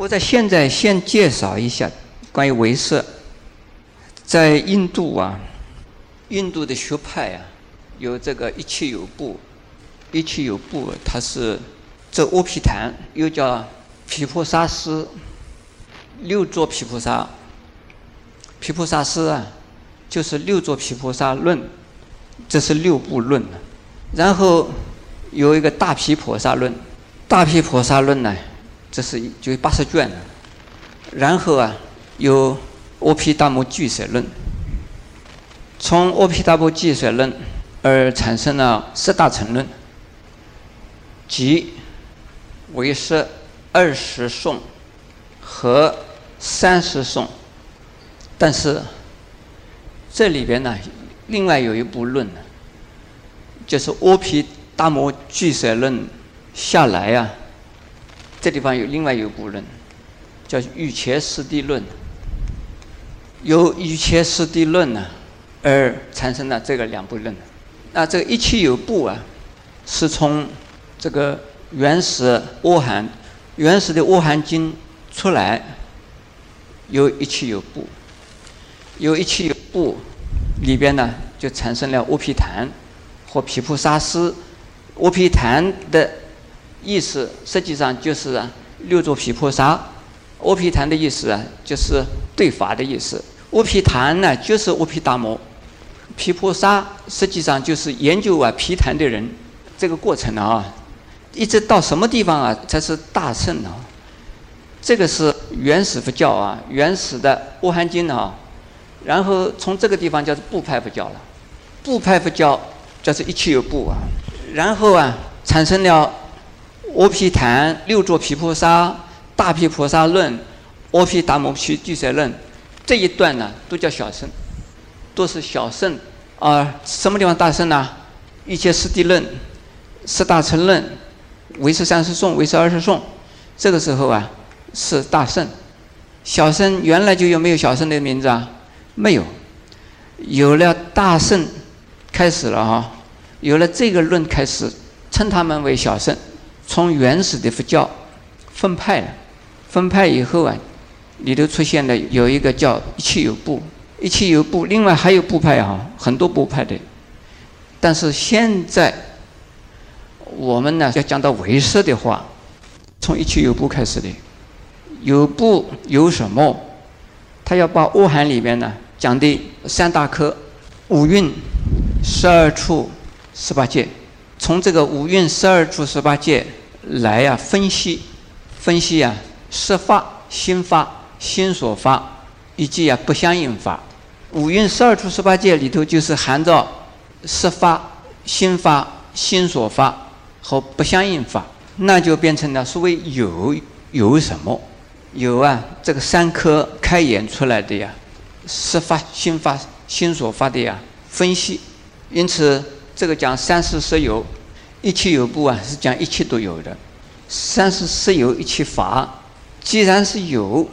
我在现在先介绍一下关于唯识，在印度啊，印度的学派啊，有这个一切有部，一切有部，它是这阿毗昙，又叫毗婆沙师，六座毗婆沙，毗婆沙师啊，就是六座毗婆沙论，这是六部论，然后有一个大毗婆沙论，大毗婆沙论呢。这是就八十卷，然后啊，有阿毗达摩俱舍论，从阿毗达摩俱舍论而产生了十大乘论，即为是二十颂和三十颂，但是这里边呢，另外有一部论呢，就是阿毗达摩俱舍论下来呀。这地方有另外一部论，叫《瑜伽师地论》，由《瑜伽师地论》呢而产生了这个两部论。那这个一切有部啊，是从这个原始阿含、原始的阿含经出来，有一切有部，有一切有部里边呢就产生了乌皮昙或毗婆沙师，阿毗昙的。意思实际上就是，六座毗婆沙，阿毗昙的意思啊，就是对法的意思。阿毗昙呢，就是阿毗达摩，毗婆沙实际上就是研究啊毗昙的人。这个过程啊，一直到什么地方啊才是大圣呢？这个是原始佛教啊，原始的阿含经啊，然后从这个地方叫做部派佛教了，部派佛教叫做一切有部啊，然后啊产生了。阿毗昙六座毗婆沙、大毗婆沙论、阿毗达摩毗俱舍论，这一段呢都叫小圣，都是小圣啊。什么地方大圣呢？一切四谛论、四大乘论、唯识三十颂、唯识二十颂，这个时候啊是大圣。小圣原来就有没有小圣的名字啊？没有，有了大圣开始了哈，有了这个论开始称他们为小圣。从原始的佛教分派了，分派以后啊，里头出现了有一个叫一切有部，一切有部，另外还有部派啊，很多部派的。但是现在我们呢要讲到唯识的话，从一切有部开始的，有部有什么？他要把阿含里面呢讲的三大科、五蕴、十二处、十八界，从这个五蕴、十二处、十八界。来呀，分析，分析呀，色法、心法、心所法，以及呀不相应法。五蕴十二处十八界里头，就是含着色法、心法、心所法和不相应法，那就变成了所谓有有什么？有啊，这个三颗开眼出来的呀，色法、心法、心所法的呀分析。因此，这个讲三世实有。一切有部啊，是讲一切都有的。三世实有一切法，既然是有，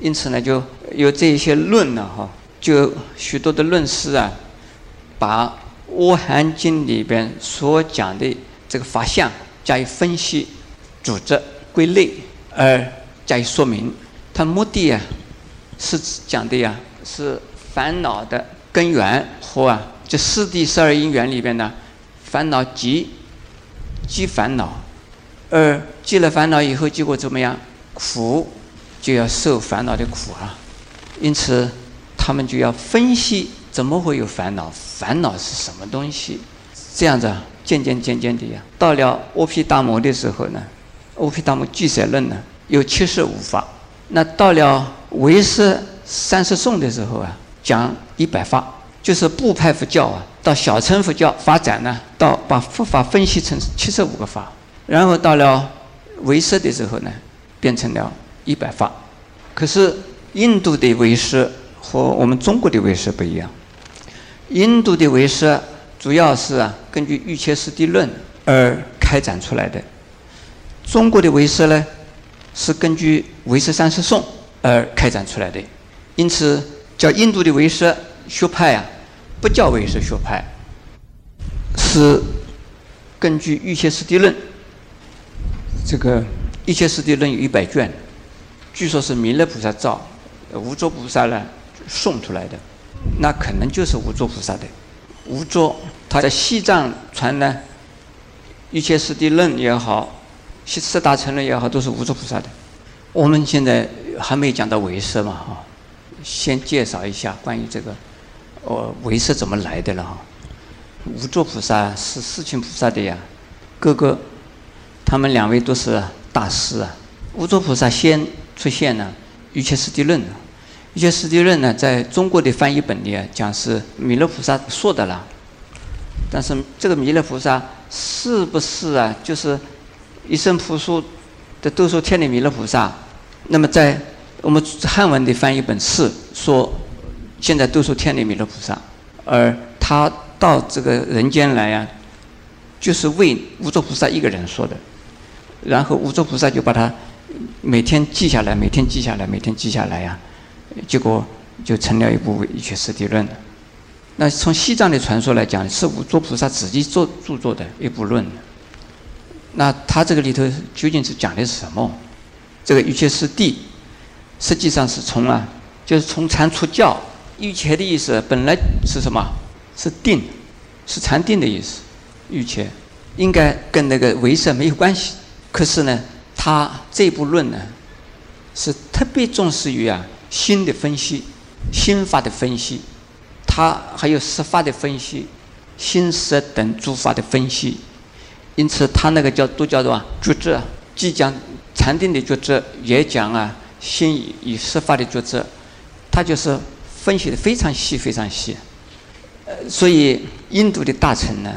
因此呢，就有这一些论了哈。就许多的论师啊，把《阿含经》里边所讲的这个法相加以分析、组织、归类，而加以说明。它目的啊，是讲的呀，是烦恼的根源和啊，这四谛十二因缘里边呢，烦恼集。积烦恼，而积了烦恼以后，结果怎么样？苦，就要受烦恼的苦啊！因此，他们就要分析怎么会有烦恼，烦恼是什么东西？这样子，渐渐渐渐的呀，到了阿毗达摩的时候呢，阿毗达摩俱舍论呢有七十五法，那到了唯识三十颂的时候啊，讲一百法。就是部派佛教啊，到小乘佛教发展呢，到把佛法分析成七十五个法，然后到了唯识的时候呢，变成了一百法。可是印度的唯识和我们中国的唯识不一样，印度的唯识主要是啊根据瑜伽师地论而开展出来的，中国的唯识呢是根据唯识三十颂而开展出来的，因此叫印度的唯识学派啊。不叫唯识学派，是根据《瑜伽师地论》。这个《瑜伽师地论》有一百卷，据说是弥勒菩萨造，无著菩萨呢送出来的，那可能就是无著菩萨的。无著他在西藏传呢，一切四谛论也好，四四大乘论也好，都是无著菩萨的。我们现在还没讲到唯识嘛哈，先介绍一下关于这个，哦唯识怎么来的了哈。无著菩萨是世亲菩萨的呀，哥哥，他们两位都是大师啊。无著菩萨先出现呢，《一切四谛论》，《一切四谛论》呢，在中国的翻译本里啊，讲是弥勒菩萨说的了。但是这个弥勒菩萨是不是啊？就是一生菩萨的都说天理弥勒菩萨。那么在我们汉文的翻译本是说，现在都说天理弥勒菩萨，而他到这个人间来呀，就是为无著菩萨一个人说的，然后无著菩萨就把他每天记下来，每天记下来，每天记下来呀，结果就成了一部《一切实地论》。那从西藏的传说来讲，是无著菩萨自己做著作的一部论。那他这个里头究竟是讲的是什么？这个一切是谛，实际上是从啊，就是从禅出教。御前的意思本来是什么？是定，是禅定的意思。御前应该跟那个唯识没有关系。可是呢，他这部论呢，是特别重视于啊心的分析、心法的分析，他还有实法的分析、心识等诸法的分析。因此，他那个叫都叫做啊觉知，即将。禅定的觉知也讲啊，心与实法的觉知，他就是分析的非常细，非常细。呃，所以印度的大乘呢，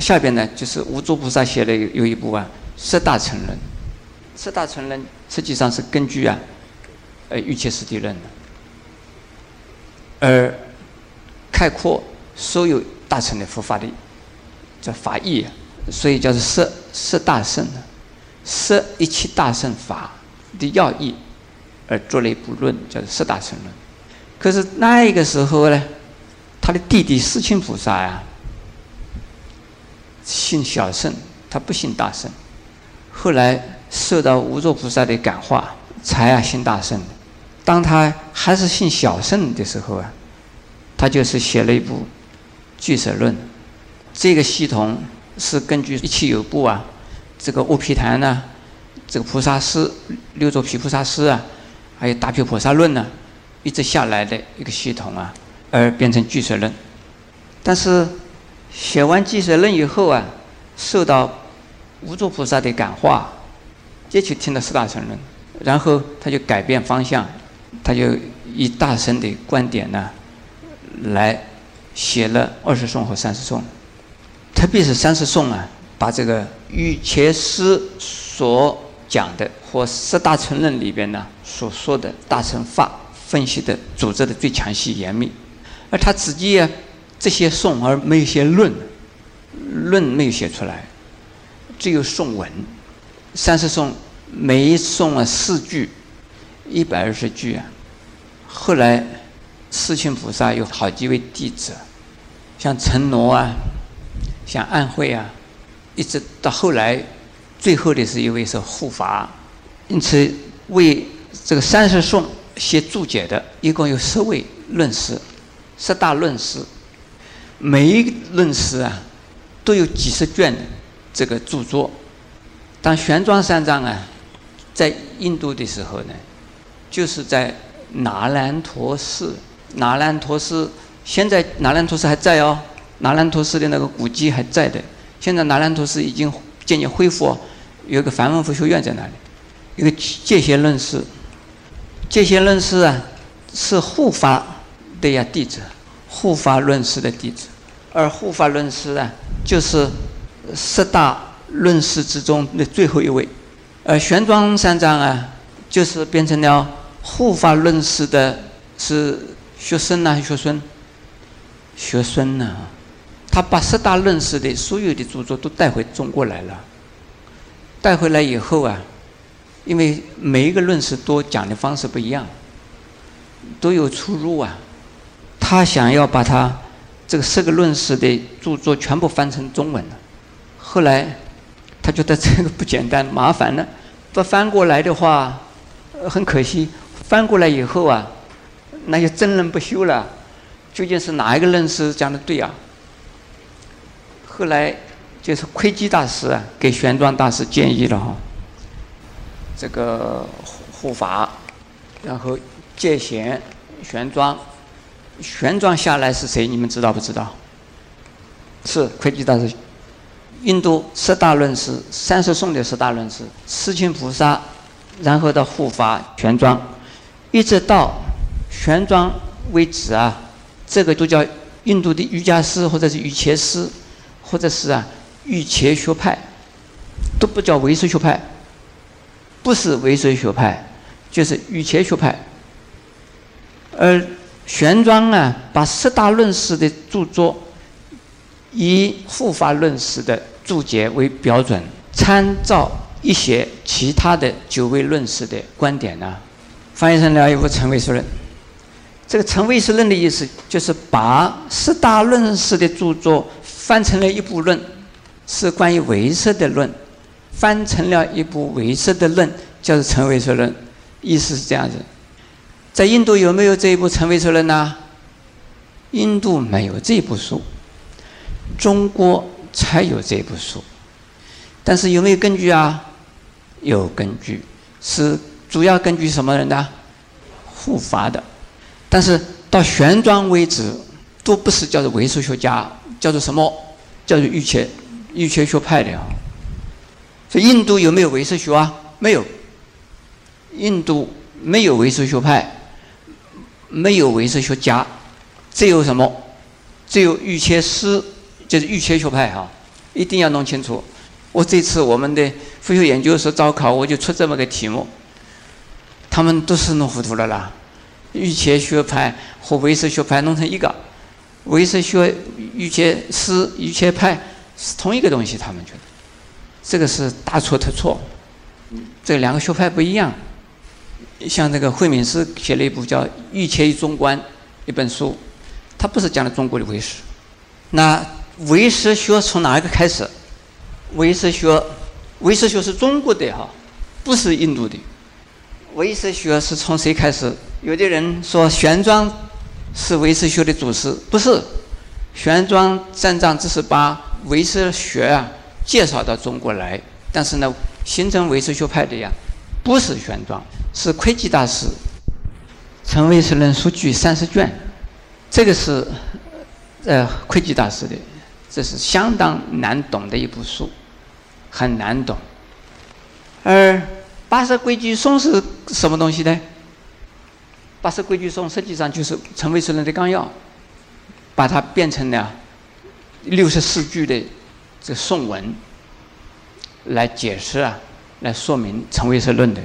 下边呢就是无著菩萨写的有一部啊《十大乘论》，《十大乘论》实际上是根据啊，呃《瑜伽师地论》的而概括所有大乘的佛法的这法义，所以叫做十十大圣呢。摄一切大乘法的要义，而做了一部论，叫做《十大乘论》。可是那一个时候呢，他的弟弟世亲菩萨呀，信小圣，他不信大圣。后来受到无著菩萨的感化，才啊信大圣。当他还是信小圣的时候啊，他就是写了一部《俱舍论》。这个系统是根据一切有部啊。这个乌毗昙呢，这个菩萨师六座毗菩萨师啊，还有大毗菩萨论呢，一直下来的一个系统啊，而变成俱舍论。但是写完俱舍论以后啊，受到无著菩萨的感化，接去听了四大乘论，然后他就改变方向，他就以大乘的观点呢，来写了二十颂和三十颂，特别是三十颂啊。把这个与前师所讲的或十大乘论里边呢所说的大乘法分析的组织的最详细严密，而他自己啊这些颂而没有写论，论没有写出来，只有颂文，三十颂每一颂啊四句，一百二十句啊。后来世亲菩萨有好几位弟子，像陈罗啊，像安慧啊。一直到后来，最后的是一位是护法，因此为这个三十颂写注解的一共有十位论师，十大论师，每一论师啊都有几十卷这个著作。当玄奘三藏啊在印度的时候呢，就是在那兰陀寺，那兰陀寺现在那兰陀寺还在哦，那兰陀寺的那个古迹还在的。现在那兰陀寺已经渐渐恢复，有个梵文佛学院在那里，一个戒贤论师，这些论师啊是护法的呀弟子，护法论师的弟子，而护法论师啊就是十大论师之中的最后一位，而玄奘三藏啊就是变成了护法论师的是学生呐学孙，学孙呐。他把十大论师的所有的著作都带回中国来了。带回来以后啊，因为每一个论师都讲的方式不一样，都有出入啊。他想要把他这个四个论师的著作全部翻成中文。后来他觉得这个不简单，麻烦了。不翻过来的话，很可惜，翻过来以后啊，那就争论不休了。究竟是哪一个论师讲的对啊？后来就是窥基大师啊，给玄奘大师建议了哈，这个护法，然后戒贤、玄奘，玄奘下来是谁？你们知道不知道？是窥基大师。印度十大论师，三十颂的十大论师，释亲菩萨，然后到护法玄奘，一直到玄奘为止啊，这个都叫印度的瑜伽师，或者是瑜伽师，或者是啊瑜伽学派，都不叫唯识学派，不是唯识学派，就是瑜伽学派。而玄奘啊，把十大论师的著作。以护法论师的注解为标准，参照一些其他的九位论师的观点呢，翻译成了一部《成唯识论》。这个《成唯识论》的意思就是把四大论师的著作翻成了一部论，是关于唯识的论，翻成了一部唯识的论，叫做《成唯识论》。意思是这样子。在印度有没有这一部《成唯识论》呢？印度没有这部书。中国才有这部书，但是有没有根据啊？有根据，是主要根据什么人的？护法的。但是到玄奘为止，都不是叫做唯识学家，叫做什么？叫做瑜伽瑜伽学派的。印度有没有唯识学啊？没有。印度没有唯识学派，没有唯识学家，只有什么？只有瑜伽师。就是预切学派哈，一定要弄清楚。我这次我们的复学研究所招考，我就出这么个题目，他们都是弄糊涂了啦。预切学派和唯识学派弄成一个，唯识学预切师预切派是同一个东西，他们觉得这个是大错特错。这两个学派不一样。像这个慧敏师写了一部叫《预切一中观》一本书，他不是讲的中国的唯识，那。唯识学从哪一个开始？唯识学，唯识学是中国的哈，不是印度的。唯识学是从谁开始？有的人说玄奘是唯识学的祖师，不是。玄奘三藏只是把唯识学啊介绍到中国来，但是呢，形成唯识学派的呀，不是玄奘，是窥基大师。成唯识论书据三十卷，这个是呃窥基大师的。这是相当难懂的一部书，很难懂。而八十规矩颂是什么东西呢？八十规矩颂实际上就是成为识论的纲要，把它变成了六十四句的这个颂文来解释啊，来说明成为识论的。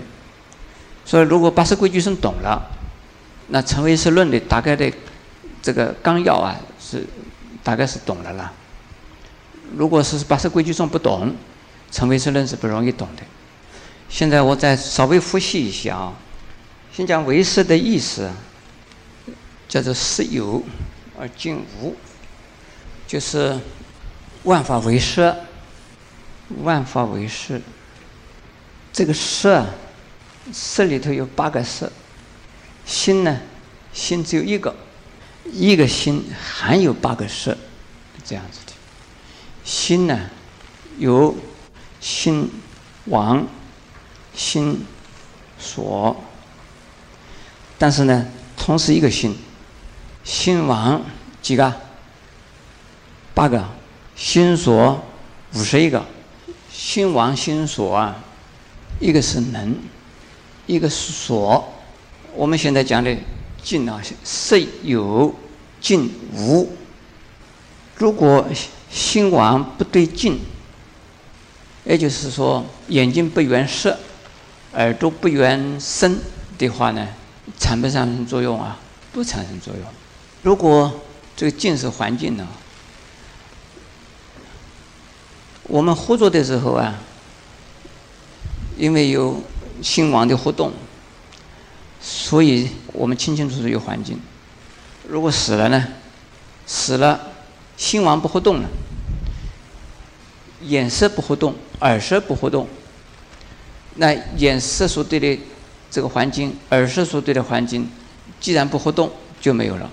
所以，如果八十规矩颂懂了，那成为识论的大概的这个纲要啊，是大概是懂了啦。如果是八十规矩中不懂，成为识论是不容易懂的。现在我再稍微复习一下啊，先讲唯识的意思，叫做实有而尽无，就是万法唯识，万法唯识。这个识，识里头有八个色，心呢，心只有一个，一个心含有八个色，这样子的。心呢，有心王、心所，但是呢，同时一个心，心王几个？八个，心所五十一个，心王、心所啊，一个是能，一个是所。我们现在讲的静啊，色有静无，如果。心王不对劲，也就是说眼睛不圆色，耳朵不圆声的话呢，产不产生作用啊？不产生作用。如果这个静是环境呢，我们合作的时候啊，因为有心王的活动，所以我们清清楚楚有环境。如果死了呢？死了。心王不活动了，眼色不活动，耳色不活动。那眼色所对的这个环境，耳识所对的环境，既然不活动，就没有了。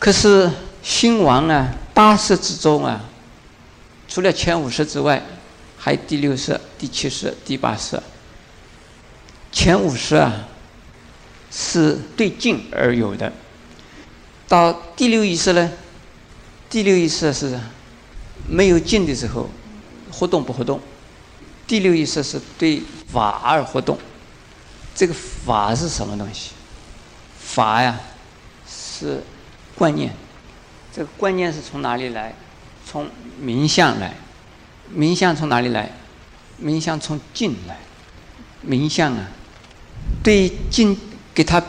可是心王啊，八识之中啊，除了前五识之外，还有第六识、第七识、第八识。前五识啊，是对境而有的。到第六意识呢，第六意识是没有境的时候，活动不活动？第六意识是对法而活动。这个法是什么东西？法呀，是观念。这个观念是从哪里来？从名相来。名相从哪里来？名相从境来。名相啊，对境给它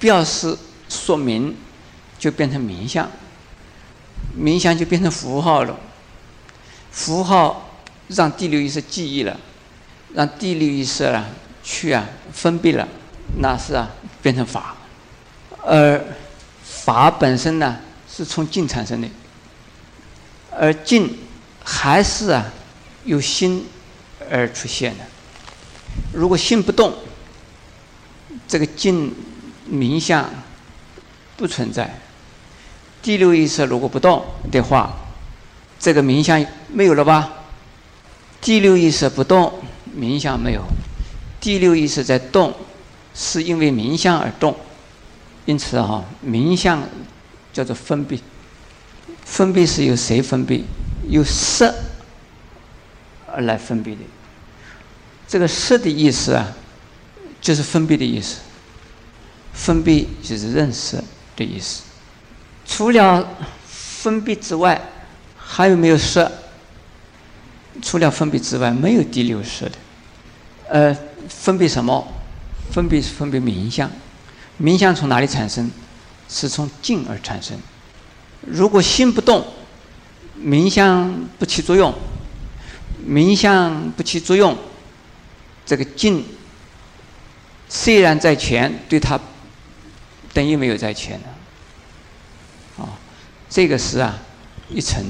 表示说明，就变成名相。名相就变成符号了。符号让第六意识记忆了，让第六意识啊。去啊，封闭了，那是啊，变成法，而法本身呢，是从静产生的，而静还是啊，由心而出现的。如果心不动，这个静名相不存在。第六意识如果不动的话，这个名相没有了吧？第六意识不动，名相没有。第六意识在动，是因为名相而动，因此哈，名相叫做分别。分别是由谁分别？由色而来分别的。这个色的意思啊，就是分别的意思。分别就是认识的意思。除了分别之外，还有没有色？除了分别之外，没有第六识的。呃。分别什么？分别是分别名相，名相从哪里产生？是从静而产生。如果心不动，冥想不起作用，冥想不起作用，这个静虽然在前，对他等于没有在前了。啊，这个是啊，一层。